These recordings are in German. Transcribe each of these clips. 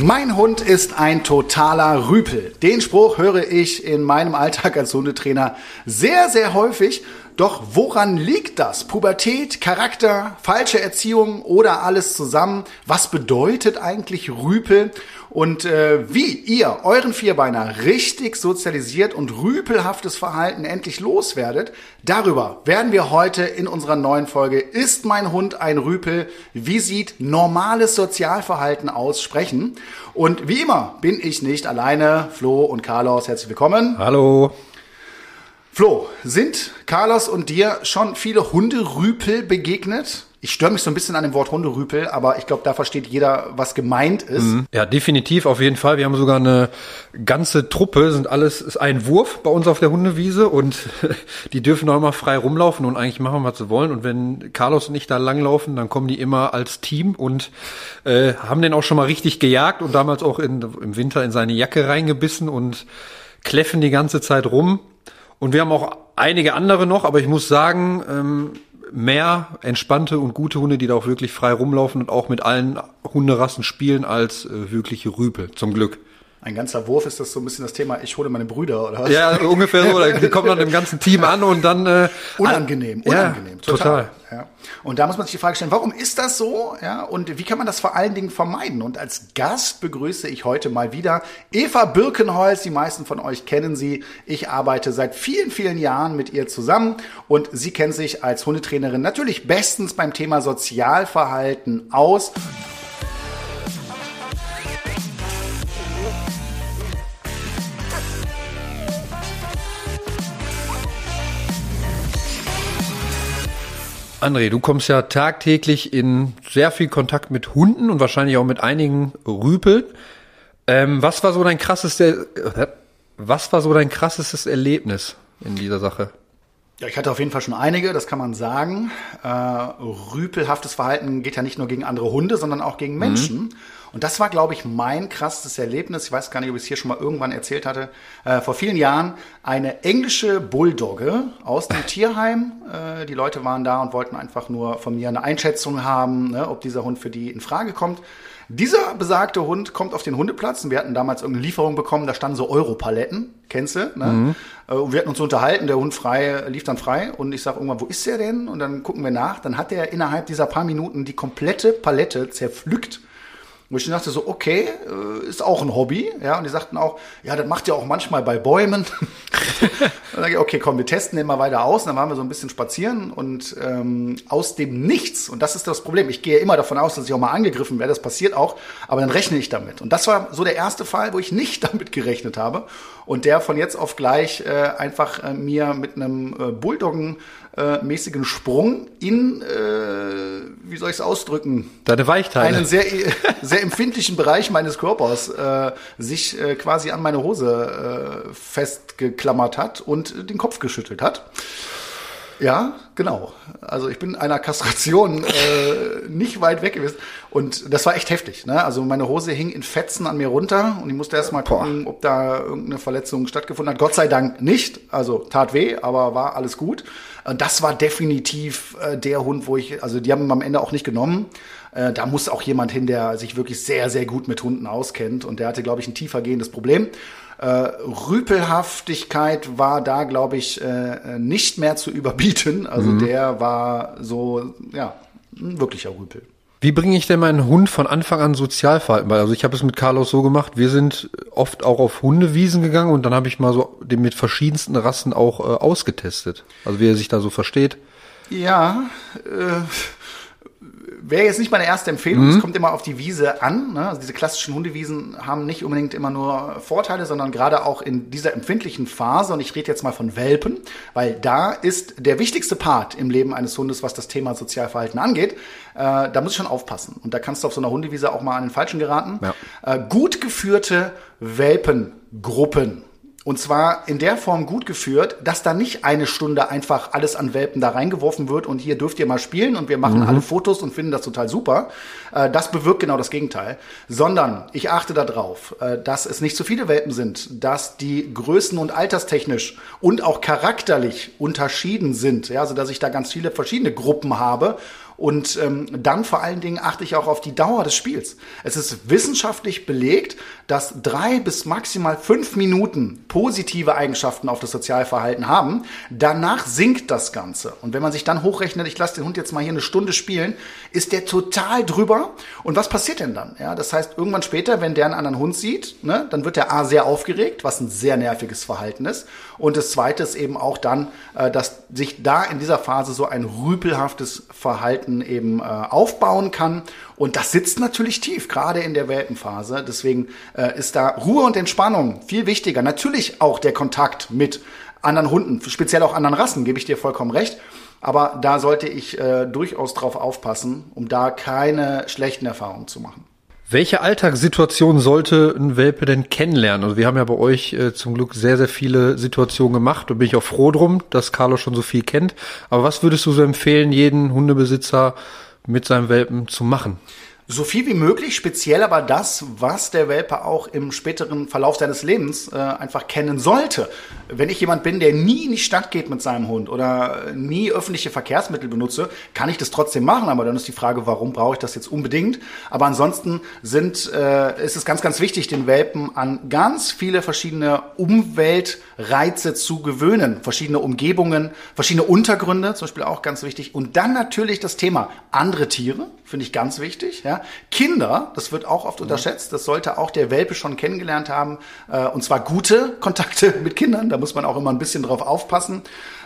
Mein Hund ist ein totaler Rüpel. Den Spruch höre ich in meinem Alltag als Hundetrainer sehr, sehr häufig. Doch woran liegt das? Pubertät, Charakter, falsche Erziehung oder alles zusammen? Was bedeutet eigentlich Rüpel? Und äh, wie ihr euren Vierbeiner richtig sozialisiert und rüpelhaftes Verhalten endlich loswerdet, darüber werden wir heute in unserer neuen Folge Ist mein Hund ein Rüpel? Wie sieht normales Sozialverhalten aus? Sprechen. Und wie immer bin ich nicht alleine. Flo und Carlos, herzlich willkommen. Hallo. Flo, sind Carlos und dir schon viele Hunderüpel begegnet? Ich störe mich so ein bisschen an dem Wort Hunderüpel, aber ich glaube, da versteht jeder, was gemeint ist. Mhm. Ja, definitiv, auf jeden Fall. Wir haben sogar eine ganze Truppe, sind alles, ist ein Wurf bei uns auf der Hundewiese und die dürfen auch immer frei rumlaufen und eigentlich machen, was sie wollen. Und wenn Carlos und ich da langlaufen, dann kommen die immer als Team und äh, haben den auch schon mal richtig gejagt und damals auch in, im Winter in seine Jacke reingebissen und kläffen die ganze Zeit rum. Und wir haben auch einige andere noch, aber ich muss sagen, ähm, mehr entspannte und gute Hunde, die da auch wirklich frei rumlaufen und auch mit allen Hunderassen spielen, als äh, wirkliche Rüpel, zum Glück. Ein ganzer Wurf ist das so ein bisschen das Thema, ich hole meine Brüder, oder was? Ja, ungefähr so. Die kommen dann im ganzen Team an und dann. Äh, unangenehm, unangenehm, ja, total. total. Ja. Und da muss man sich die Frage stellen, warum ist das so? Ja, und wie kann man das vor allen Dingen vermeiden? Und als Gast begrüße ich heute mal wieder Eva Birkenholz. Die meisten von euch kennen sie. Ich arbeite seit vielen, vielen Jahren mit ihr zusammen und sie kennt sich als Hundetrainerin natürlich bestens beim Thema Sozialverhalten aus. André, du kommst ja tagtäglich in sehr viel Kontakt mit Hunden und wahrscheinlich auch mit einigen Rüpeln. Ähm, was war so dein krassestes, was war so dein krassestes Erlebnis in dieser Sache? Ja, ich hatte auf jeden Fall schon einige, das kann man sagen. Äh, rüpelhaftes Verhalten geht ja nicht nur gegen andere Hunde, sondern auch gegen Menschen. Mhm. Und das war, glaube ich, mein krasses Erlebnis. Ich weiß gar nicht, ob ich es hier schon mal irgendwann erzählt hatte. Äh, vor vielen Jahren eine englische Bulldogge aus dem Tierheim. Äh, die Leute waren da und wollten einfach nur von mir eine Einschätzung haben, ne, ob dieser Hund für die in Frage kommt. Dieser besagte Hund kommt auf den Hundeplatz und wir hatten damals irgendeine Lieferung bekommen, da standen so Europaletten, kennst du? Ne? Mhm. Äh, und wir hatten uns unterhalten, der Hund frei, lief dann frei und ich sage irgendwann, wo ist der denn? Und dann gucken wir nach, dann hat er innerhalb dieser paar Minuten die komplette Palette zerpflückt wo ich dachte so, okay, äh, ist auch ein Hobby, ja, und die sagten auch, ja, das macht ihr auch manchmal bei Bäumen. dann sage ich, okay, komm, wir testen den mal weiter aus. Und dann waren wir so ein bisschen spazieren und ähm, aus dem Nichts, und das ist das Problem, ich gehe immer davon aus, dass ich auch mal angegriffen werde, das passiert auch, aber dann rechne ich damit. Und das war so der erste Fall, wo ich nicht damit gerechnet habe und der von jetzt auf gleich äh, einfach äh, mir mit einem äh, Bulldoggen äh, mäßigen Sprung in, äh, wie soll ich es ausdrücken? Deine Weichteile. Einen sehr, sehr empfindlichen Bereich meines Körpers äh, sich äh, quasi an meine Hose äh, festgeklammert hat und den Kopf geschüttelt hat. Ja, genau. Also ich bin einer Kastration äh, nicht weit weg gewesen. Und das war echt heftig. Ne? Also meine Hose hing in Fetzen an mir runter und ich musste erst mal gucken, ob da irgendeine Verletzung stattgefunden hat. Gott sei Dank nicht. Also tat weh, aber war alles gut. Und das war definitiv äh, der Hund, wo ich, also die haben am Ende auch nicht genommen. Äh, da muss auch jemand hin, der sich wirklich sehr, sehr gut mit Hunden auskennt. Und der hatte, glaube ich, ein tiefer gehendes Problem. Äh, Rüpelhaftigkeit war da, glaube ich, äh, nicht mehr zu überbieten. Also mhm. der war so, ja, ein wirklicher Rüpel. Wie bringe ich denn meinen Hund von Anfang an Sozialverhalten bei? Also ich habe es mit Carlos so gemacht, wir sind oft auch auf Hundewiesen gegangen und dann habe ich mal so den mit verschiedensten Rassen auch äh, ausgetestet. Also wie er sich da so versteht. Ja, äh, wäre jetzt nicht meine erste Empfehlung. Mhm. Es kommt immer auf die Wiese an. Ne? Also diese klassischen Hundewiesen haben nicht unbedingt immer nur Vorteile, sondern gerade auch in dieser empfindlichen Phase, und ich rede jetzt mal von Welpen, weil da ist der wichtigste Part im Leben eines Hundes, was das Thema Sozialverhalten angeht. Äh, da muss ich schon aufpassen. Und da kannst du auf so einer Hundewiese auch mal an den Falschen geraten. Ja. Äh, gut geführte Welpengruppen und zwar in der Form gut geführt, dass da nicht eine Stunde einfach alles an Welpen da reingeworfen wird und hier dürft ihr mal spielen und wir machen mhm. alle Fotos und finden das total super. Äh, das bewirkt genau das Gegenteil. Sondern ich achte darauf, äh, dass es nicht zu viele Welpen sind, dass die größen- und alterstechnisch und auch charakterlich unterschieden sind. Ja, also dass ich da ganz viele verschiedene Gruppen habe Und ähm, dann vor allen Dingen achte ich auch auf die Dauer des Spiels. Es ist wissenschaftlich belegt, dass drei bis maximal fünf Minuten positive Eigenschaften auf das Sozialverhalten haben. Danach sinkt das Ganze. Und wenn man sich dann hochrechnet, ich lasse den Hund jetzt mal hier eine Stunde spielen, ist der total drüber. Und was passiert denn dann? Ja, das heißt, irgendwann später, wenn der einen anderen Hund sieht, ne, dann wird der A sehr aufgeregt, was ein sehr nerviges Verhalten ist. Und das zweite ist eben auch dann, äh, dass sich da in dieser Phase so ein rüpelhaftes Verhalten eben äh, aufbauen kann. Und das sitzt natürlich tief, gerade in der Welpenphase. Deswegen äh, ist da Ruhe und Entspannung viel wichtiger. Natürlich auch der Kontakt mit anderen Hunden, speziell auch anderen Rassen, gebe ich dir vollkommen recht. Aber da sollte ich äh, durchaus drauf aufpassen, um da keine schlechten Erfahrungen zu machen. Welche Alltagssituation sollte ein Welpe denn kennenlernen? Also wir haben ja bei euch äh, zum Glück sehr, sehr viele Situationen gemacht und bin ich auch froh drum, dass Carlo schon so viel kennt. Aber was würdest du so empfehlen, jeden Hundebesitzer mit seinem Welpen zu machen? So viel wie möglich, speziell aber das, was der Welpe auch im späteren Verlauf seines Lebens äh, einfach kennen sollte. Wenn ich jemand bin, der nie in die Stadt geht mit seinem Hund oder nie öffentliche Verkehrsmittel benutze, kann ich das trotzdem machen. Aber dann ist die Frage, warum brauche ich das jetzt unbedingt? Aber ansonsten sind, äh, ist es ganz, ganz wichtig, den Welpen an ganz viele verschiedene Umweltreize zu gewöhnen. Verschiedene Umgebungen, verschiedene Untergründe, zum Beispiel auch ganz wichtig. Und dann natürlich das Thema andere Tiere, finde ich ganz wichtig. Ja. Kinder, das wird auch oft unterschätzt, das sollte auch der Welpe schon kennengelernt haben, äh, und zwar gute Kontakte mit Kindern, da muss man auch immer ein bisschen drauf aufpassen.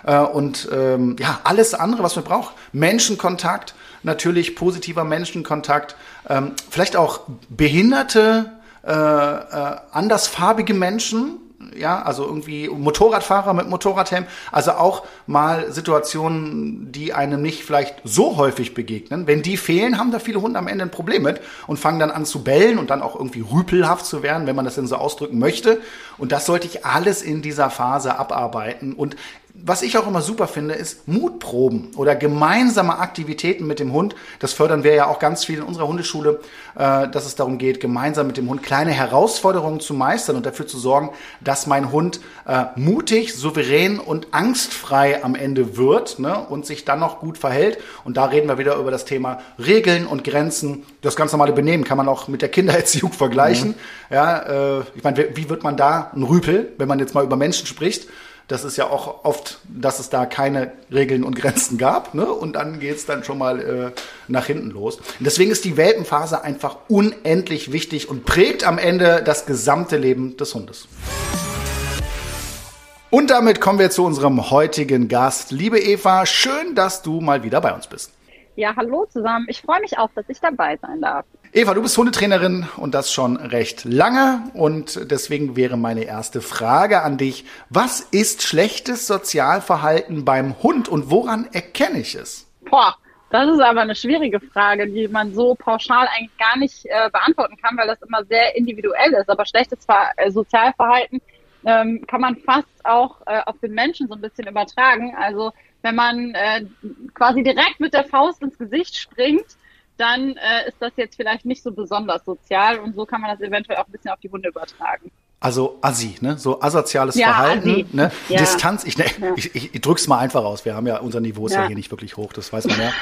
Äh, und ähm, ja, alles andere, was man braucht, Menschenkontakt, natürlich positiver Menschenkontakt, ähm, vielleicht auch behinderte, äh, äh, andersfarbige Menschen, ja, also irgendwie Motorradfahrer mit Motorradhelm, also auch mal Situationen, die einem nicht vielleicht so häufig begegnen. Wenn die fehlen, haben da viele Hunde am Ende ein Problem mit und fangen dann an zu bellen und dann auch irgendwie rüpelhaft zu werden, wenn man das denn so ausdrücken möchte. Und das sollte ich alles in dieser Phase abarbeiten. Und was ich auch immer super finde, ist Mutproben oder gemeinsame Aktivitäten mit dem Hund. Das fördern wir ja auch ganz viel in unserer Hundeschule, äh, dass es darum geht, gemeinsam mit dem Hund kleine Herausforderungen zu meistern und dafür zu sorgen, dass mein Hund äh, mutig, souverän und angstfrei am Ende wird ne, und sich dann noch gut verhält. Und da reden wir wieder über das Thema Regeln und Grenzen. Das ganz normale Benehmen kann man auch mit der Kindererziehung vergleichen. Mhm. Ja, äh, ich meine, wie wird man da ein Rüpel, wenn man jetzt mal über Menschen spricht? Das ist ja auch oft, dass es da keine Regeln und Grenzen gab. Ne? Und dann geht's dann schon mal äh, nach hinten los. Und deswegen ist die Welpenphase einfach unendlich wichtig und prägt am Ende das gesamte Leben des Hundes. Und damit kommen wir zu unserem heutigen Gast. Liebe Eva, schön, dass du mal wieder bei uns bist. Ja, hallo zusammen. Ich freue mich auch, dass ich dabei sein darf. Eva, du bist Hundetrainerin und das schon recht lange. Und deswegen wäre meine erste Frage an dich. Was ist schlechtes Sozialverhalten beim Hund und woran erkenne ich es? Boah, das ist aber eine schwierige Frage, die man so pauschal eigentlich gar nicht äh, beantworten kann, weil das immer sehr individuell ist. Aber schlechtes Ver äh, Sozialverhalten ähm, kann man fast auch äh, auf den Menschen so ein bisschen übertragen. Also wenn man äh, quasi direkt mit der Faust ins Gesicht springt, dann äh, ist das jetzt vielleicht nicht so besonders sozial und so kann man das eventuell auch ein bisschen auf die Hunde übertragen. Also Assi, ne? So asoziales ja, Verhalten, Assi. ne? Ja. Distanz, ich, ne, ja. ich, ich, ich drück's mal einfach aus. Wir haben ja, unser Niveau ist ja, hier nicht wirklich hoch, das weiß man ja.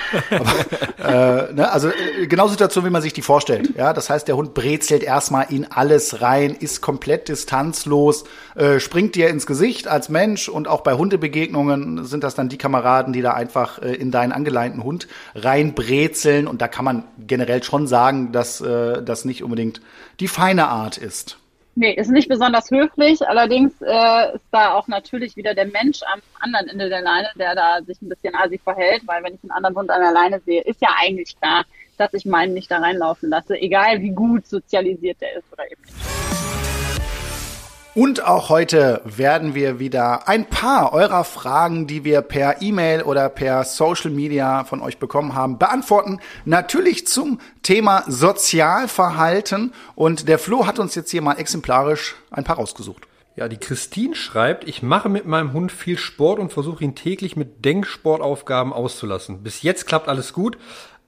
Aber, äh, ne? Also äh, genau Situation, wie man sich die vorstellt. Ja, das heißt, der Hund brezelt erstmal in alles rein, ist komplett distanzlos, äh, springt dir ins Gesicht als Mensch und auch bei Hundebegegnungen sind das dann die Kameraden, die da einfach äh, in deinen angeleinten Hund reinbrezeln. Und da kann man generell schon sagen, dass äh, das nicht unbedingt die feine Art ist. Nee, ist nicht besonders höflich. Allerdings äh, ist da auch natürlich wieder der Mensch am anderen Ende der Leine, der da sich ein bisschen asi verhält, weil wenn ich einen anderen Hund an der Leine sehe, ist ja eigentlich klar, dass ich meinen nicht da reinlaufen lasse, egal wie gut sozialisiert der ist oder eben nicht. Und auch heute werden wir wieder ein paar eurer Fragen, die wir per E-Mail oder per Social Media von euch bekommen haben, beantworten. Natürlich zum Thema Sozialverhalten. Und der Flo hat uns jetzt hier mal exemplarisch ein paar rausgesucht. Ja, die Christine schreibt, ich mache mit meinem Hund viel Sport und versuche ihn täglich mit Denksportaufgaben auszulassen. Bis jetzt klappt alles gut,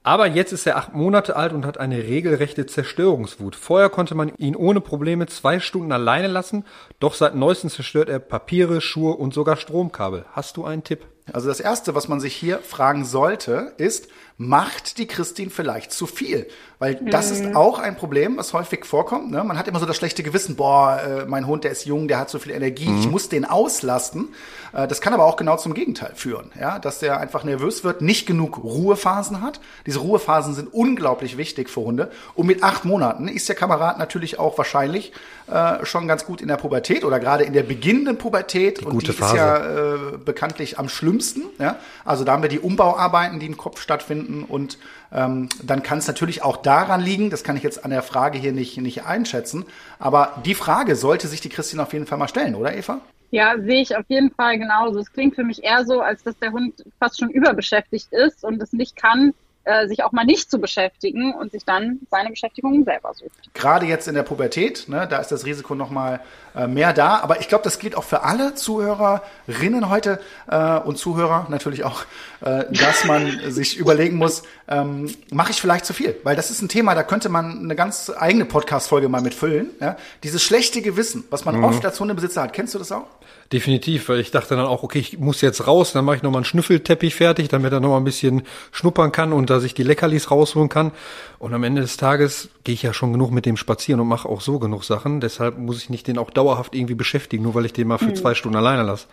aber jetzt ist er acht Monate alt und hat eine regelrechte Zerstörungswut. Vorher konnte man ihn ohne Probleme zwei Stunden alleine lassen, doch seit neuestem zerstört er Papiere, Schuhe und sogar Stromkabel. Hast du einen Tipp? Also das Erste, was man sich hier fragen sollte, ist, macht die Christine vielleicht zu viel? Weil das mhm. ist auch ein Problem, was häufig vorkommt. Ne? Man hat immer so das schlechte Gewissen, boah, äh, mein Hund, der ist jung, der hat so viel Energie, mhm. ich muss den auslasten. Äh, das kann aber auch genau zum Gegenteil führen, ja? dass der einfach nervös wird, nicht genug Ruhephasen hat. Diese Ruhephasen sind unglaublich wichtig für Hunde. Und mit acht Monaten ist der Kamerad natürlich auch wahrscheinlich äh, schon ganz gut in der Pubertät oder gerade in der beginnenden Pubertät. Die und die Phase. ist ja äh, bekanntlich am schlimmsten. Ja? Also da haben wir die Umbauarbeiten, die im Kopf stattfinden und ähm, dann kann es natürlich auch daran liegen, das kann ich jetzt an der Frage hier nicht, nicht einschätzen, aber die Frage sollte sich die Christine auf jeden Fall mal stellen, oder Eva? Ja, sehe ich auf jeden Fall genauso. Es klingt für mich eher so, als dass der Hund fast schon überbeschäftigt ist und es nicht kann, äh, sich auch mal nicht zu beschäftigen und sich dann seine Beschäftigung selber sucht. Gerade jetzt in der Pubertät, ne, da ist das Risiko noch mal äh, mehr da. Aber ich glaube, das gilt auch für alle Zuhörerinnen heute äh, und Zuhörer natürlich auch, äh, dass man sich überlegen muss, ähm, mache ich vielleicht zu viel? Weil das ist ein Thema, da könnte man eine ganz eigene Podcast-Folge mal mitfüllen. Ja? Dieses schlechte Gewissen, was man mhm. oft als Hundebesitzer hat. Kennst du das auch? Definitiv, weil ich dachte dann auch, okay, ich muss jetzt raus, dann mache ich nochmal einen Schnüffelteppich fertig, damit er nochmal ein bisschen schnuppern kann und dass ich die Leckerlis rausholen kann. Und am Ende des Tages gehe ich ja schon genug mit dem spazieren und mache auch so genug Sachen. Deshalb muss ich nicht den auch dauerhaft irgendwie beschäftigen, nur weil ich den mal für mhm. zwei Stunden alleine lasse.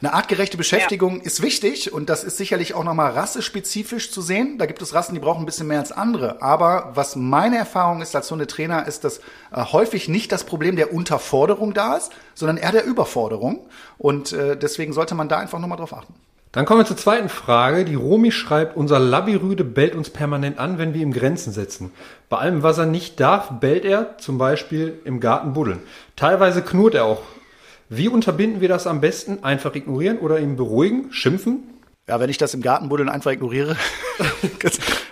Eine artgerechte Beschäftigung ja. ist wichtig und das ist sicherlich auch nochmal rassespezifisch zu sehen. Da gibt es Rassen, die brauchen ein bisschen mehr als andere. Aber was meine Erfahrung ist als Hundetrainer, ist, dass äh, häufig nicht das Problem der Unterforderung da ist, sondern eher der Überforderung. Und äh, deswegen sollte man da einfach nochmal drauf achten. Dann kommen wir zur zweiten Frage. Die Romi schreibt, unser Labirüde bellt uns permanent an, wenn wir ihm Grenzen setzen. Bei allem, was er nicht darf, bellt er, zum Beispiel im Garten buddeln. Teilweise knurrt er auch wie unterbinden wir das am besten? Einfach ignorieren oder ihn beruhigen, schimpfen? Ja, wenn ich das im Garten buddeln einfach ignoriere,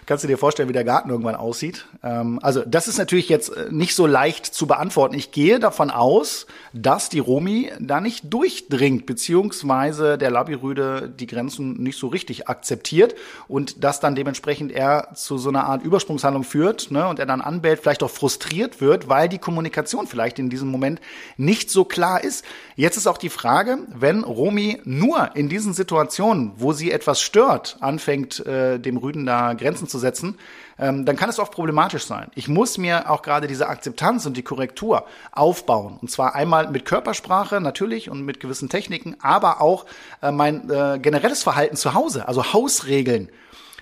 kannst, du dir vorstellen, wie der Garten irgendwann aussieht. Ähm, also das ist natürlich jetzt äh, nicht so leicht zu beantworten. Ich gehe davon aus, dass die Romi da nicht durchdringt, beziehungsweise der Labirüde die Grenzen nicht so richtig akzeptiert und das dann dementsprechend er zu so einer Art Übersprungshandlung führt ne, und er dann anbellt, vielleicht auch frustriert wird, weil die Kommunikation vielleicht in diesem Moment nicht so klar ist. Jetzt ist auch die Frage, wenn Romi nur in diesen Situationen, wo sie etwas stört, anfängt, äh, dem Rüden da Grenzen zu setzen, ähm, dann kann es oft problematisch sein. Ich muss mir auch gerade diese Akzeptanz und die Korrektur aufbauen. Und zwar einmal mit Körpersprache natürlich und mit gewissen Techniken, aber auch äh, mein äh, generelles Verhalten zu Hause, also Hausregeln.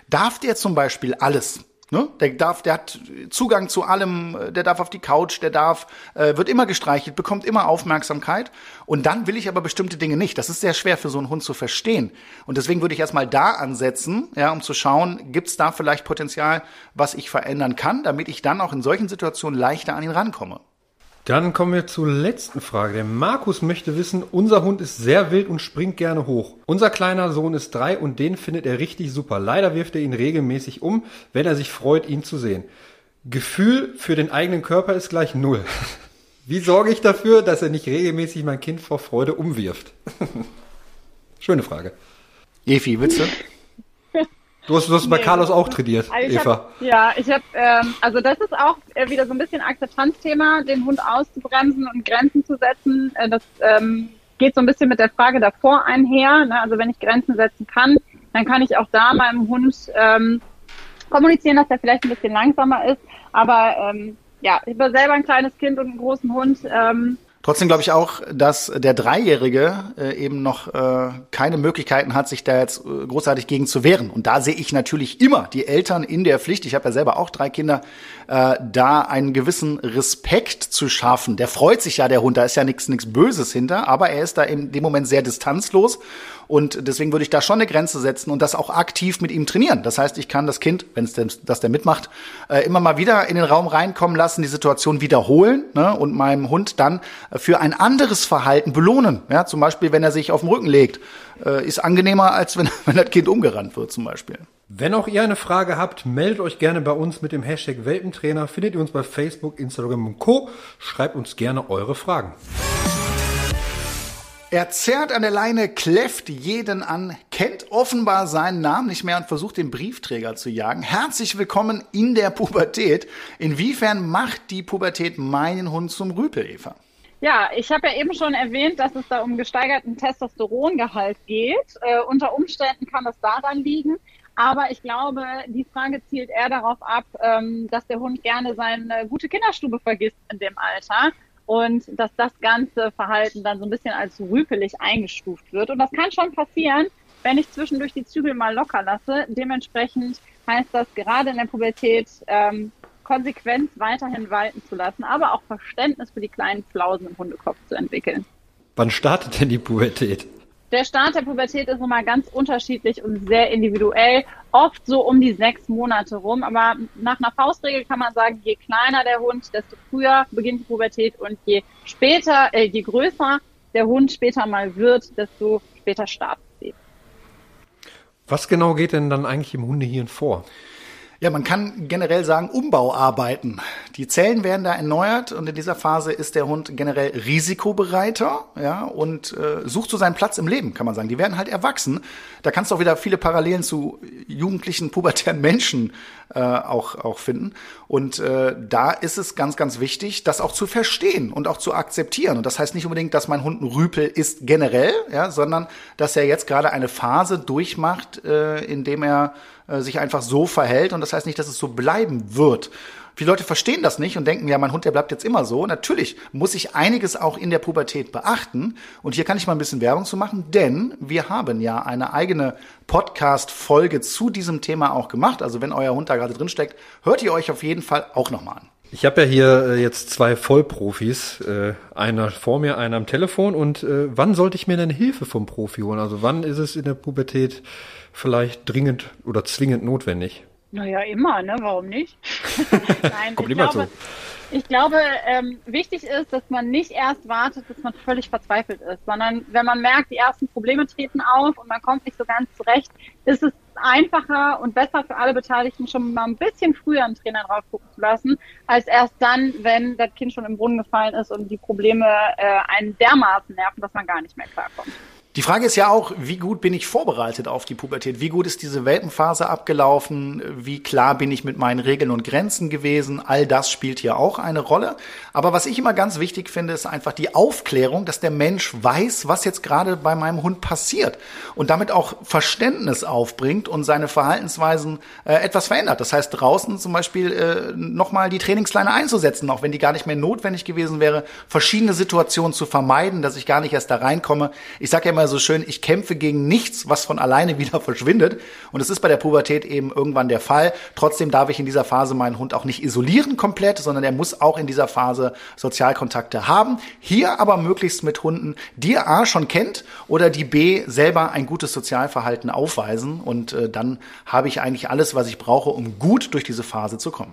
Darf der zum Beispiel alles? Ne? Der darf, der hat Zugang zu allem, der darf auf die Couch, der darf, äh, wird immer gestreichelt, bekommt immer Aufmerksamkeit. Und dann will ich aber bestimmte Dinge nicht. Das ist sehr schwer für so einen Hund zu verstehen. Und deswegen würde ich erstmal da ansetzen, ja, um zu schauen, gibt es da vielleicht Potenzial, was ich verändern kann, damit ich dann auch in solchen Situationen leichter an ihn rankomme. Dann kommen wir zur letzten Frage. Der Markus möchte wissen, unser Hund ist sehr wild und springt gerne hoch. Unser kleiner Sohn ist drei und den findet er richtig super. Leider wirft er ihn regelmäßig um, wenn er sich freut, ihn zu sehen. Gefühl für den eigenen Körper ist gleich null. Wie sorge ich dafür, dass er nicht regelmäßig mein Kind vor Freude umwirft? Schöne Frage. Efi, willst du? Du hast, du hast nee, bei Carlos auch trainiert, also Eva. Hab, ja, ich habe, ähm, also das ist auch äh, wieder so ein bisschen Akzeptanzthema, den Hund auszubremsen und Grenzen zu setzen. Äh, das ähm, geht so ein bisschen mit der Frage davor einher. Ne? Also wenn ich Grenzen setzen kann, dann kann ich auch da meinem Hund ähm, kommunizieren, dass er vielleicht ein bisschen langsamer ist. Aber ähm, ja, ich bin selber ein kleines Kind und einen großen Hund. Ähm, Trotzdem glaube ich auch, dass der Dreijährige äh, eben noch äh, keine Möglichkeiten hat, sich da jetzt äh, großartig gegen zu wehren. Und da sehe ich natürlich immer die Eltern in der Pflicht. Ich habe ja selber auch drei Kinder, äh, da einen gewissen Respekt zu schaffen. Der freut sich ja, der Hund, da ist ja nichts nichts Böses hinter, aber er ist da in dem Moment sehr distanzlos und deswegen würde ich da schon eine Grenze setzen und das auch aktiv mit ihm trainieren. Das heißt, ich kann das Kind, wenn es das der mitmacht, äh, immer mal wieder in den Raum reinkommen lassen, die Situation wiederholen ne, und meinem Hund dann für ein anderes Verhalten belohnen. Ja, zum Beispiel, wenn er sich auf den Rücken legt, äh, ist angenehmer, als wenn, wenn das Kind umgerannt wird zum Beispiel. Wenn auch ihr eine Frage habt, meldet euch gerne bei uns mit dem Hashtag Welpentrainer. Findet ihr uns bei Facebook, Instagram und Co. Schreibt uns gerne eure Fragen. Er zerrt an der Leine, kläfft jeden an, kennt offenbar seinen Namen nicht mehr und versucht den Briefträger zu jagen. Herzlich willkommen in der Pubertät. Inwiefern macht die Pubertät meinen Hund zum Rüpel, Eva? Ja, ich habe ja eben schon erwähnt, dass es da um gesteigerten Testosterongehalt geht. Äh, unter Umständen kann das daran liegen. Aber ich glaube, die Frage zielt eher darauf ab, ähm, dass der Hund gerne seine gute Kinderstube vergisst in dem Alter und dass das ganze Verhalten dann so ein bisschen als rüpelig eingestuft wird. Und das kann schon passieren, wenn ich zwischendurch die Zügel mal locker lasse. Dementsprechend heißt das gerade in der Pubertät ähm, Konsequenz weiterhin walten zu lassen, aber auch Verständnis für die kleinen Flausen im Hundekopf zu entwickeln. Wann startet denn die Pubertät? Der Start der Pubertät ist immer ganz unterschiedlich und sehr individuell, oft so um die sechs Monate rum. Aber nach einer Faustregel kann man sagen, je kleiner der Hund, desto früher beginnt die Pubertät und je später, äh, je größer der Hund später mal wird, desto später startet sie. Was genau geht denn dann eigentlich im Hundehirn vor? Ja, man kann generell sagen Umbauarbeiten. Die Zellen werden da erneuert und in dieser Phase ist der Hund generell risikobereiter, ja, und äh, sucht so seinen Platz im Leben, kann man sagen. Die werden halt erwachsen. Da kannst du auch wieder viele Parallelen zu jugendlichen, pubertären Menschen äh, auch, auch finden. Und äh, da ist es ganz, ganz wichtig, das auch zu verstehen und auch zu akzeptieren. Und das heißt nicht unbedingt, dass mein Hund ein Rüpel ist generell, ja, sondern dass er jetzt gerade eine Phase durchmacht, äh, in dem er äh, sich einfach so verhält. Und das heißt nicht, dass es so bleiben wird. Viele Leute verstehen das nicht und denken, ja, mein Hund, der bleibt jetzt immer so. Natürlich muss ich einiges auch in der Pubertät beachten. Und hier kann ich mal ein bisschen Werbung zu machen, denn wir haben ja eine eigene Podcast-Folge zu diesem Thema auch gemacht. Also wenn euer Hund da gerade drin steckt, hört ihr euch auf jeden Fall auch nochmal an. Ich habe ja hier äh, jetzt zwei Vollprofis, äh, einer vor mir, einer am Telefon. Und äh, wann sollte ich mir denn Hilfe vom Profi holen? Also wann ist es in der Pubertät vielleicht dringend oder zwingend notwendig? Naja, immer, ne? Warum nicht? Nein, Kommt ich immer glaube, zu. Ich glaube, ähm, wichtig ist, dass man nicht erst wartet, bis man völlig verzweifelt ist, sondern wenn man merkt, die ersten Probleme treten auf und man kommt nicht so ganz zurecht, ist es einfacher und besser für alle Beteiligten, schon mal ein bisschen früher einen Trainer drauf gucken zu lassen, als erst dann, wenn das Kind schon im Brunnen gefallen ist und die Probleme äh, einen dermaßen nerven, dass man gar nicht mehr klarkommt. Die Frage ist ja auch, wie gut bin ich vorbereitet auf die Pubertät? Wie gut ist diese Welpenphase abgelaufen? Wie klar bin ich mit meinen Regeln und Grenzen gewesen? All das spielt hier auch eine Rolle. Aber was ich immer ganz wichtig finde, ist einfach die Aufklärung, dass der Mensch weiß, was jetzt gerade bei meinem Hund passiert und damit auch Verständnis aufbringt und seine Verhaltensweisen äh, etwas verändert. Das heißt, draußen zum Beispiel äh, nochmal die Trainingsleine einzusetzen, auch wenn die gar nicht mehr notwendig gewesen wäre, verschiedene Situationen zu vermeiden, dass ich gar nicht erst da reinkomme. Ich sage ja immer, immer so schön, ich kämpfe gegen nichts, was von alleine wieder verschwindet. Und es ist bei der Pubertät eben irgendwann der Fall. Trotzdem darf ich in dieser Phase meinen Hund auch nicht isolieren komplett, sondern er muss auch in dieser Phase Sozialkontakte haben. Hier aber möglichst mit Hunden, die er A schon kennt oder die B selber ein gutes Sozialverhalten aufweisen. Und äh, dann habe ich eigentlich alles, was ich brauche, um gut durch diese Phase zu kommen.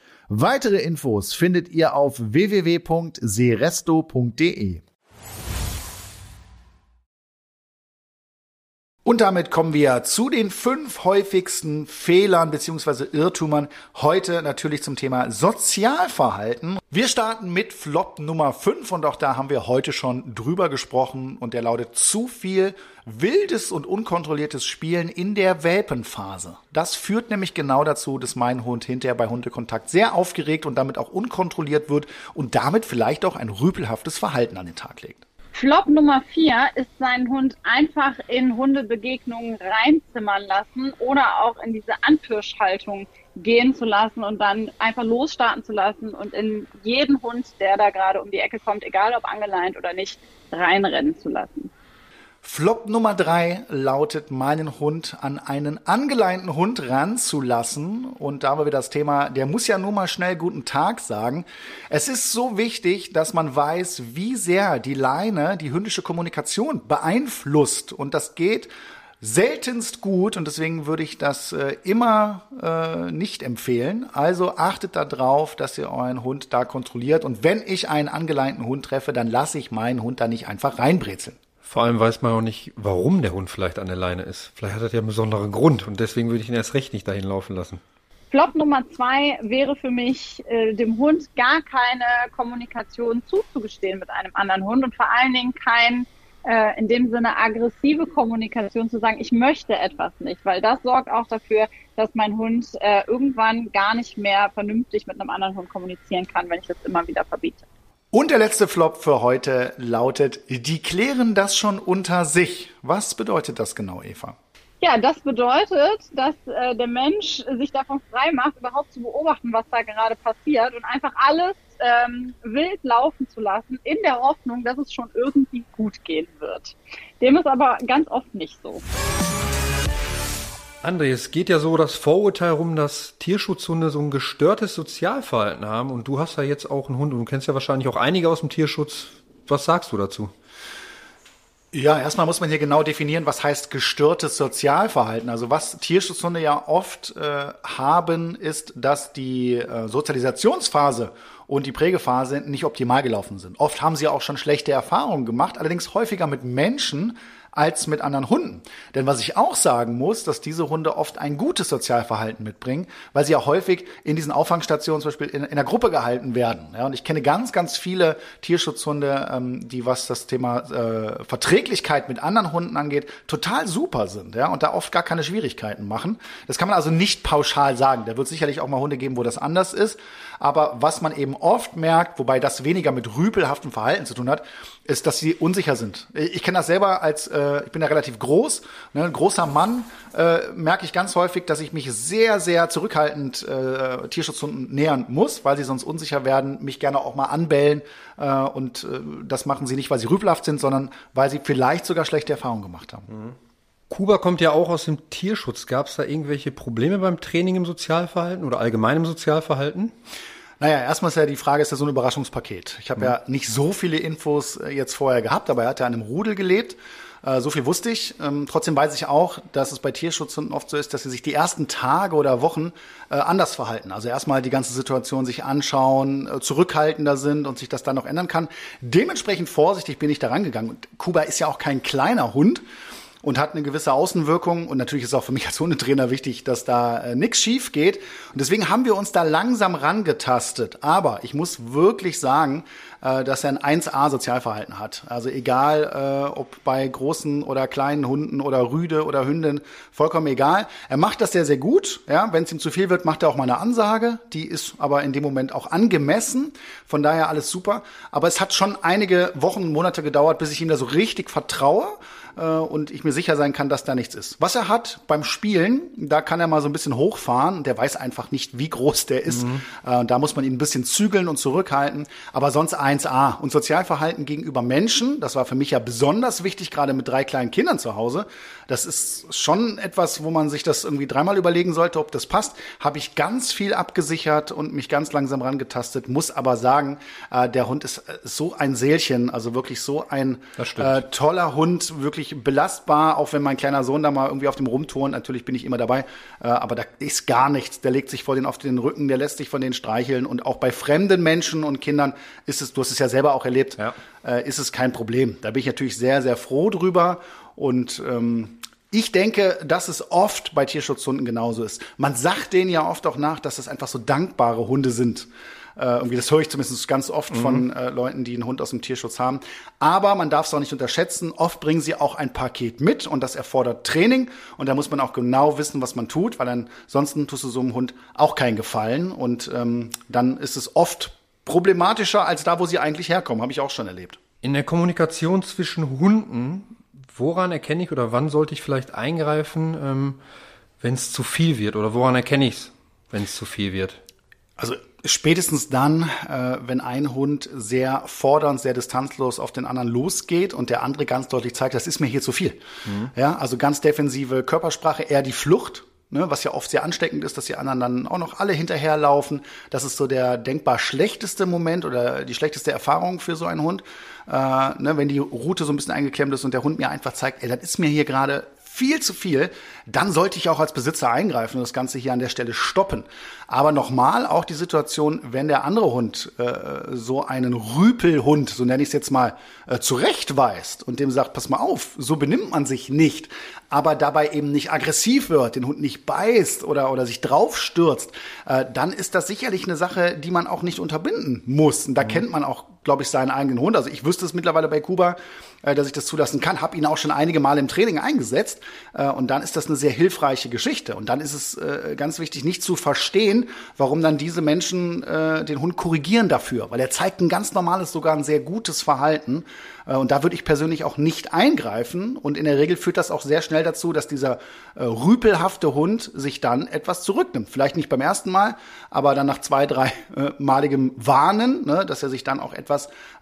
Weitere Infos findet ihr auf www.seresto.de. Und damit kommen wir zu den fünf häufigsten Fehlern beziehungsweise Irrtümern. Heute natürlich zum Thema Sozialverhalten. Wir starten mit Flop Nummer fünf und auch da haben wir heute schon drüber gesprochen und der lautet zu viel wildes und unkontrolliertes Spielen in der Welpenphase. Das führt nämlich genau dazu, dass mein Hund hinterher bei Hundekontakt sehr aufgeregt und damit auch unkontrolliert wird und damit vielleicht auch ein rüpelhaftes Verhalten an den Tag legt. Flop Nummer vier ist seinen Hund einfach in Hundebegegnungen reinzimmern lassen oder auch in diese Anpirschhaltung gehen zu lassen und dann einfach losstarten zu lassen und in jeden Hund, der da gerade um die Ecke kommt, egal ob angeleint oder nicht, reinrennen zu lassen. Flop Nummer drei lautet, meinen Hund an einen angeleinten Hund ranzulassen. Und da haben wir das Thema, der muss ja nur mal schnell guten Tag sagen. Es ist so wichtig, dass man weiß, wie sehr die Leine die hündische Kommunikation beeinflusst. Und das geht seltenst gut und deswegen würde ich das äh, immer äh, nicht empfehlen. Also achtet darauf, dass ihr euren Hund da kontrolliert und wenn ich einen angeleinten Hund treffe, dann lasse ich meinen Hund da nicht einfach reinbrezeln. Vor allem weiß man auch nicht, warum der Hund vielleicht an der Leine ist. Vielleicht hat er ja einen besonderen Grund und deswegen würde ich ihn erst recht nicht dahin laufen lassen. Flop Nummer zwei wäre für mich, äh, dem Hund gar keine Kommunikation zuzugestehen mit einem anderen Hund und vor allen Dingen kein äh, in dem Sinne aggressive Kommunikation zu sagen, ich möchte etwas nicht, weil das sorgt auch dafür, dass mein Hund äh, irgendwann gar nicht mehr vernünftig mit einem anderen Hund kommunizieren kann, wenn ich das immer wieder verbiete. Und der letzte Flop für heute lautet, die klären das schon unter sich. Was bedeutet das genau, Eva? Ja, das bedeutet, dass äh, der Mensch sich davon frei macht, überhaupt zu beobachten, was da gerade passiert und einfach alles ähm, wild laufen zu lassen, in der Hoffnung, dass es schon irgendwie gut gehen wird. Dem ist aber ganz oft nicht so. André, es geht ja so das Vorurteil rum, dass Tierschutzhunde so ein gestörtes Sozialverhalten haben. Und du hast ja jetzt auch einen Hund und du kennst ja wahrscheinlich auch einige aus dem Tierschutz. Was sagst du dazu? Ja, erstmal muss man hier genau definieren, was heißt gestörtes Sozialverhalten. Also was Tierschutzhunde ja oft äh, haben, ist, dass die äh, Sozialisationsphase und die Prägephase nicht optimal gelaufen sind. Oft haben sie auch schon schlechte Erfahrungen gemacht, allerdings häufiger mit Menschen, als mit anderen Hunden. Denn was ich auch sagen muss, dass diese Hunde oft ein gutes Sozialverhalten mitbringen, weil sie ja häufig in diesen Auffangstationen zum Beispiel in, in der Gruppe gehalten werden. Ja, und ich kenne ganz, ganz viele Tierschutzhunde, ähm, die was das Thema äh, Verträglichkeit mit anderen Hunden angeht, total super sind. Ja, und da oft gar keine Schwierigkeiten machen. Das kann man also nicht pauschal sagen. Da wird sicherlich auch mal Hunde geben, wo das anders ist. Aber was man eben oft merkt, wobei das weniger mit rüpelhaftem Verhalten zu tun hat, ist, dass sie unsicher sind. Ich kenne das selber als, äh, ich bin ja relativ groß, ne, ein großer Mann, äh, merke ich ganz häufig, dass ich mich sehr, sehr zurückhaltend äh, Tierschutzhunden nähern muss, weil sie sonst unsicher werden, mich gerne auch mal anbellen. Äh, und äh, das machen sie nicht, weil sie rüpelhaft sind, sondern weil sie vielleicht sogar schlechte Erfahrungen gemacht haben. Mhm. Kuba kommt ja auch aus dem Tierschutz. Gab es da irgendwelche Probleme beim Training im Sozialverhalten oder allgemein im Sozialverhalten? Naja, erstmal ist ja die Frage, ist ja so ein Überraschungspaket. Ich habe mhm. ja nicht so viele Infos äh, jetzt vorher gehabt, aber er hat ja an einem Rudel gelebt. Äh, so viel wusste ich. Ähm, trotzdem weiß ich auch, dass es bei Tierschutzhunden oft so ist, dass sie sich die ersten Tage oder Wochen äh, anders verhalten. Also erstmal die ganze Situation sich anschauen, zurückhaltender sind und sich das dann noch ändern kann. Dementsprechend vorsichtig bin ich da rangegangen. Und Kuba ist ja auch kein kleiner Hund und hat eine gewisse Außenwirkung. Und natürlich ist auch für mich als Hundetrainer wichtig, dass da äh, nichts schief geht. Und deswegen haben wir uns da langsam rangetastet. Aber ich muss wirklich sagen, äh, dass er ein 1A-Sozialverhalten hat. Also egal, äh, ob bei großen oder kleinen Hunden oder Rüde oder Hündin, vollkommen egal. Er macht das sehr, sehr gut. Ja, Wenn es ihm zu viel wird, macht er auch mal eine Ansage. Die ist aber in dem Moment auch angemessen. Von daher alles super. Aber es hat schon einige Wochen und Monate gedauert, bis ich ihm da so richtig vertraue äh, und ich mir sicher sein kann, dass da nichts ist. Was er hat beim Spielen, da kann er mal so ein bisschen hochfahren. Der weiß einfach nicht, wie groß der ist. Mhm. Äh, da muss man ihn ein bisschen zügeln und zurückhalten. Aber sonst 1A. Und Sozialverhalten gegenüber Menschen, das war für mich ja besonders wichtig, gerade mit drei kleinen Kindern zu Hause. Das ist schon etwas, wo man sich das irgendwie dreimal überlegen sollte, ob das passt. Habe ich ganz viel abgesichert und mich ganz langsam rangetastet. Muss aber sagen, äh, der Hund ist äh, so ein Seelchen, also wirklich so ein äh, toller Hund, wirklich wirklich belastbar, auch wenn mein kleiner Sohn da mal irgendwie auf dem rumturnt. Natürlich bin ich immer dabei, äh, aber da ist gar nichts. Der legt sich vor den auf den Rücken, der lässt sich von den streicheln und auch bei fremden Menschen und Kindern ist es, du hast es ja selber auch erlebt, ja. äh, ist es kein Problem. Da bin ich natürlich sehr, sehr froh drüber und ähm, ich denke, dass es oft bei Tierschutzhunden genauso ist. Man sagt denen ja oft auch nach, dass es einfach so dankbare Hunde sind. Äh, irgendwie, das höre ich zumindest ganz oft mhm. von äh, Leuten, die einen Hund aus dem Tierschutz haben. Aber man darf es auch nicht unterschätzen. Oft bringen sie auch ein Paket mit und das erfordert Training. Und da muss man auch genau wissen, was man tut, weil ansonsten tust du so einem Hund auch keinen Gefallen. Und ähm, dann ist es oft problematischer als da, wo sie eigentlich herkommen. Habe ich auch schon erlebt. In der Kommunikation zwischen Hunden, woran erkenne ich oder wann sollte ich vielleicht eingreifen, ähm, wenn es zu viel wird? Oder woran erkenne ich es? wenn es zu viel wird? Also spätestens dann, äh, wenn ein Hund sehr fordernd, sehr distanzlos auf den anderen losgeht und der andere ganz deutlich zeigt, das ist mir hier zu viel. Mhm. Ja, also ganz defensive Körpersprache, eher die Flucht. Ne, was ja oft sehr ansteckend ist, dass die anderen dann auch noch alle hinterherlaufen. Das ist so der denkbar schlechteste Moment oder die schlechteste Erfahrung für so einen Hund. Äh, ne, wenn die Route so ein bisschen eingeklemmt ist und der Hund mir einfach zeigt, ey, das ist mir hier gerade viel zu viel, dann sollte ich auch als Besitzer eingreifen und das Ganze hier an der Stelle stoppen. Aber nochmal auch die Situation, wenn der andere Hund äh, so einen Rüpelhund, so nenne ich es jetzt mal, äh, zurechtweist und dem sagt, pass mal auf, so benimmt man sich nicht, aber dabei eben nicht aggressiv wird, den Hund nicht beißt oder, oder sich draufstürzt, äh, dann ist das sicherlich eine Sache, die man auch nicht unterbinden muss. Und da mhm. kennt man auch, glaube ich, seinen eigenen Hund. Also ich wüsste es mittlerweile bei Kuba, äh, dass ich das zulassen kann, habe ihn auch schon einige Mal im Training eingesetzt äh, und dann ist das eine sehr hilfreiche Geschichte. Und dann ist es äh, ganz wichtig, nicht zu verstehen, warum dann diese Menschen äh, den Hund korrigieren dafür, weil er zeigt ein ganz normales, sogar ein sehr gutes Verhalten. Äh, und da würde ich persönlich auch nicht eingreifen. Und in der Regel führt das auch sehr schnell dazu, dass dieser äh, rüpelhafte Hund sich dann etwas zurücknimmt. Vielleicht nicht beim ersten Mal, aber dann nach zwei, drei äh, Warnen, ne, dass er sich dann auch etwas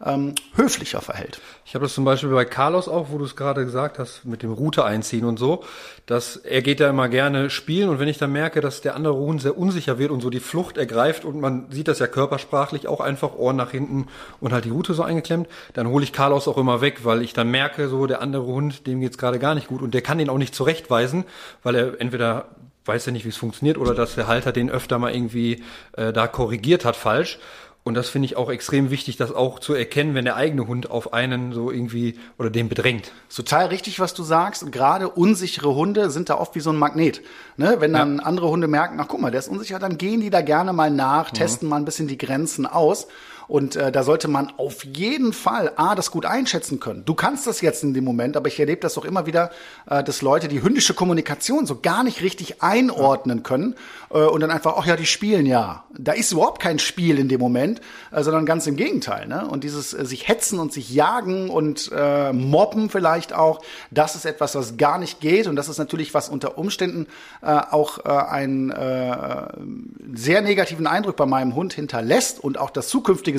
ähm, höflicher verhält. Ich habe das zum Beispiel bei Carlos auch, wo du es gerade gesagt hast, mit dem Route einziehen und so, dass er geht ja immer gerne spielen und wenn ich dann merke, dass der andere Hund sehr unsicher wird und so die Flucht ergreift und man sieht das ja körpersprachlich auch einfach Ohren nach hinten und halt die Route so eingeklemmt, dann hole ich Carlos auch immer weg, weil ich dann merke, so der andere Hund, dem geht's gerade gar nicht gut und der kann ihn auch nicht zurechtweisen, weil er entweder weiß ja nicht, wie es funktioniert oder dass der Halter den öfter mal irgendwie äh, da korrigiert hat falsch. Und das finde ich auch extrem wichtig, das auch zu erkennen, wenn der eigene Hund auf einen so irgendwie oder den bedrängt. Total richtig, was du sagst. Und gerade unsichere Hunde sind da oft wie so ein Magnet. Ne? Wenn dann ja. andere Hunde merken, ach guck mal, der ist unsicher, dann gehen die da gerne mal nach, mhm. testen mal ein bisschen die Grenzen aus. Und äh, da sollte man auf jeden Fall A, das gut einschätzen können. Du kannst das jetzt in dem Moment, aber ich erlebe das auch immer wieder, äh, dass Leute die hündische Kommunikation so gar nicht richtig einordnen können äh, und dann einfach, ach ja, die spielen ja. Da ist überhaupt kein Spiel in dem Moment, äh, sondern ganz im Gegenteil. Ne? Und dieses äh, sich hetzen und sich jagen und äh, mobben vielleicht auch, das ist etwas, was gar nicht geht. Und das ist natürlich, was unter Umständen äh, auch äh, einen äh, sehr negativen Eindruck bei meinem Hund hinterlässt und auch das zukünftige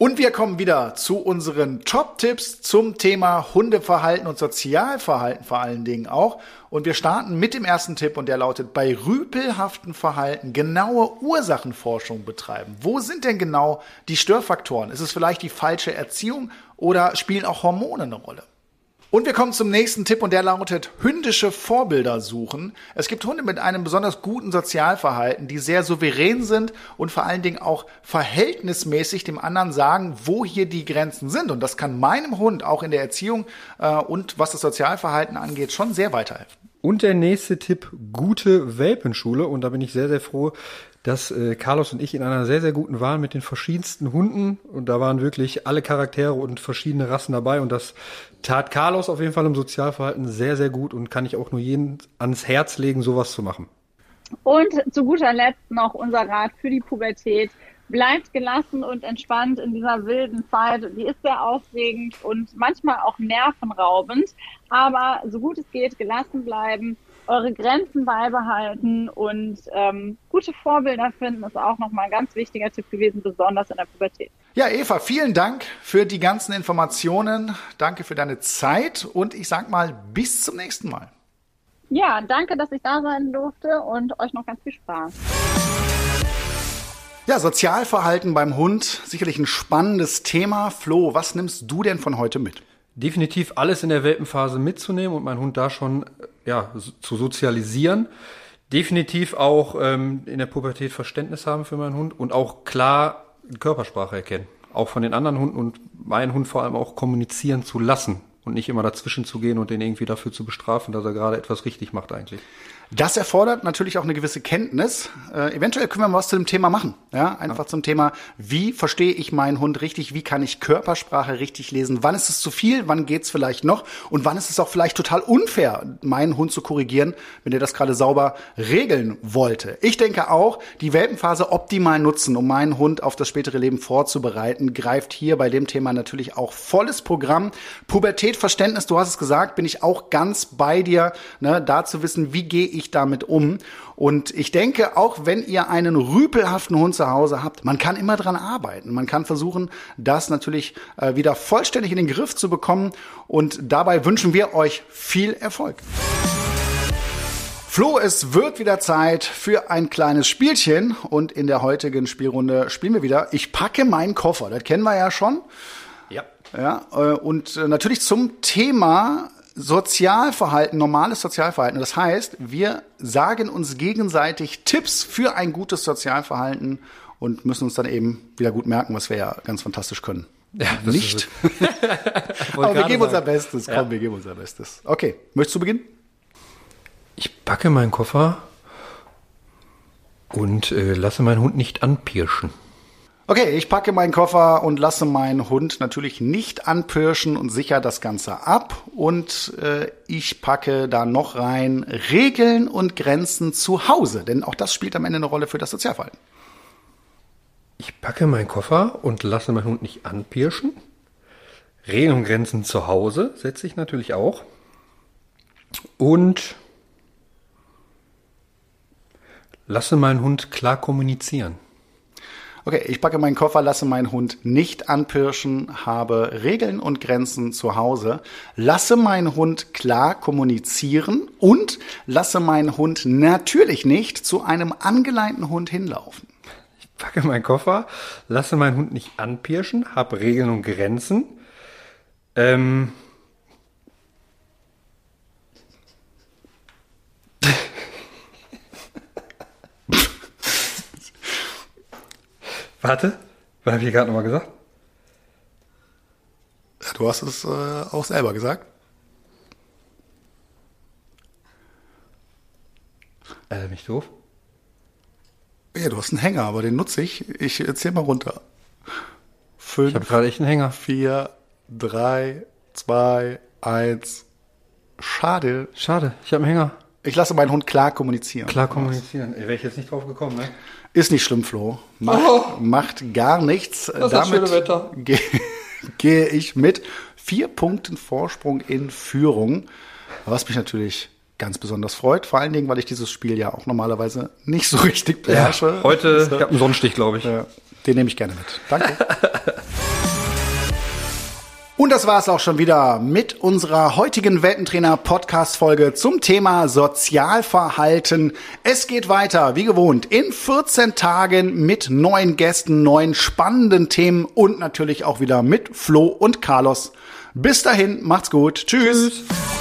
Und wir kommen wieder zu unseren Top-Tipps zum Thema Hundeverhalten und Sozialverhalten vor allen Dingen auch. Und wir starten mit dem ersten Tipp und der lautet, bei rüpelhaften Verhalten genaue Ursachenforschung betreiben. Wo sind denn genau die Störfaktoren? Ist es vielleicht die falsche Erziehung oder spielen auch Hormone eine Rolle? Und wir kommen zum nächsten Tipp und der lautet hündische Vorbilder suchen. Es gibt Hunde mit einem besonders guten Sozialverhalten, die sehr souverän sind und vor allen Dingen auch verhältnismäßig dem anderen sagen, wo hier die Grenzen sind. Und das kann meinem Hund auch in der Erziehung äh, und was das Sozialverhalten angeht schon sehr weiterhelfen. Und der nächste Tipp, gute Welpenschule. Und da bin ich sehr, sehr froh, dass äh, Carlos und ich in einer sehr, sehr guten Wahl mit den verschiedensten Hunden und da waren wirklich alle Charaktere und verschiedene Rassen dabei und das tat Carlos auf jeden Fall im Sozialverhalten sehr, sehr gut und kann ich auch nur jeden ans Herz legen, sowas zu machen. Und zu guter Letzt noch unser Rat für die Pubertät. Bleibt gelassen und entspannt in dieser wilden Zeit. Die ist sehr aufregend und manchmal auch nervenraubend. Aber so gut es geht, gelassen bleiben eure Grenzen beibehalten und ähm, gute Vorbilder finden, ist auch nochmal ein ganz wichtiger Tipp gewesen, besonders in der Pubertät. Ja, Eva, vielen Dank für die ganzen Informationen. Danke für deine Zeit und ich sag mal bis zum nächsten Mal. Ja, danke, dass ich da sein durfte und euch noch ganz viel Spaß. Ja, Sozialverhalten beim Hund, sicherlich ein spannendes Thema. Flo, was nimmst du denn von heute mit? definitiv alles in der Welpenphase mitzunehmen und meinen Hund da schon ja, zu sozialisieren. Definitiv auch ähm, in der Pubertät Verständnis haben für meinen Hund und auch klar Körpersprache erkennen. Auch von den anderen Hunden und meinen Hund vor allem auch kommunizieren zu lassen und nicht immer dazwischen zu gehen und den irgendwie dafür zu bestrafen, dass er gerade etwas richtig macht eigentlich. Das erfordert natürlich auch eine gewisse Kenntnis. Äh, eventuell können wir mal was zu dem Thema machen. Ja, einfach ja. zum Thema, wie verstehe ich meinen Hund richtig? Wie kann ich Körpersprache richtig lesen? Wann ist es zu viel? Wann geht's vielleicht noch? Und wann ist es auch vielleicht total unfair, meinen Hund zu korrigieren, wenn er das gerade sauber regeln wollte? Ich denke auch, die Welpenphase optimal nutzen, um meinen Hund auf das spätere Leben vorzubereiten, greift hier bei dem Thema natürlich auch volles Programm. Pubertät, Verständnis, du hast es gesagt, bin ich auch ganz bei dir, ne, da zu wissen, wie gehe ich ich damit um? Und ich denke, auch wenn ihr einen rüpelhaften Hund zu Hause habt, man kann immer dran arbeiten. Man kann versuchen, das natürlich äh, wieder vollständig in den Griff zu bekommen. Und dabei wünschen wir euch viel Erfolg. Flo, es wird wieder Zeit für ein kleines Spielchen und in der heutigen Spielrunde spielen wir wieder. Ich packe meinen Koffer, das kennen wir ja schon. Ja. Ja, äh, und äh, natürlich zum Thema Sozialverhalten, normales Sozialverhalten. Das heißt, wir sagen uns gegenseitig Tipps für ein gutes Sozialverhalten und müssen uns dann eben wieder gut merken, was wir ja ganz fantastisch können. Ja, nicht. Aber wir geben unser Bestes. Komm, ja. wir geben unser Bestes. Okay, möchtest du beginnen? Ich packe meinen Koffer und äh, lasse meinen Hund nicht anpirschen. Okay, ich packe meinen Koffer und lasse meinen Hund natürlich nicht anpirschen und sicher das Ganze ab. Und äh, ich packe da noch rein Regeln und Grenzen zu Hause, denn auch das spielt am Ende eine Rolle für das Sozialverhalten. Ich packe meinen Koffer und lasse meinen Hund nicht anpirschen. Regeln und Grenzen zu Hause setze ich natürlich auch. Und lasse meinen Hund klar kommunizieren. Okay, ich packe meinen Koffer, lasse meinen Hund nicht anpirschen, habe Regeln und Grenzen zu Hause, lasse meinen Hund klar kommunizieren und lasse meinen Hund natürlich nicht zu einem angeleinten Hund hinlaufen. Ich packe meinen Koffer, lasse meinen Hund nicht anpirschen, habe Regeln und Grenzen. Ähm, Warte, was habe ich gerade nochmal gesagt? Ja, du hast es äh, auch selber gesagt. Äh, mich doof? Ja, du hast einen Hänger, aber den nutze ich. Ich erzähl mal runter. Fünf, ich habe gerade echt einen Hänger. Vier, drei, zwei, eins. Schade. Schade, ich habe einen Hänger. Ich lasse meinen Hund klar kommunizieren. Klar kommunizieren. Wäre ich jetzt nicht drauf gekommen, ne? Ist nicht schlimm, Flo. Macht, oh. macht gar nichts. Das Damit ist Wetter. Gehe geh ich mit vier Punkten Vorsprung in Führung. Was mich natürlich ganz besonders freut. Vor allen Dingen, weil ich dieses Spiel ja auch normalerweise nicht so richtig beherrsche. Ja, heute, ich habe einen Sonnenstich, glaube ich. Ja, den nehme ich gerne mit. Danke. Und das war es auch schon wieder mit unserer heutigen Weltentrainer-Podcast-Folge zum Thema Sozialverhalten. Es geht weiter, wie gewohnt, in 14 Tagen mit neuen Gästen, neuen spannenden Themen und natürlich auch wieder mit Flo und Carlos. Bis dahin, macht's gut. Tschüss. Tschüss.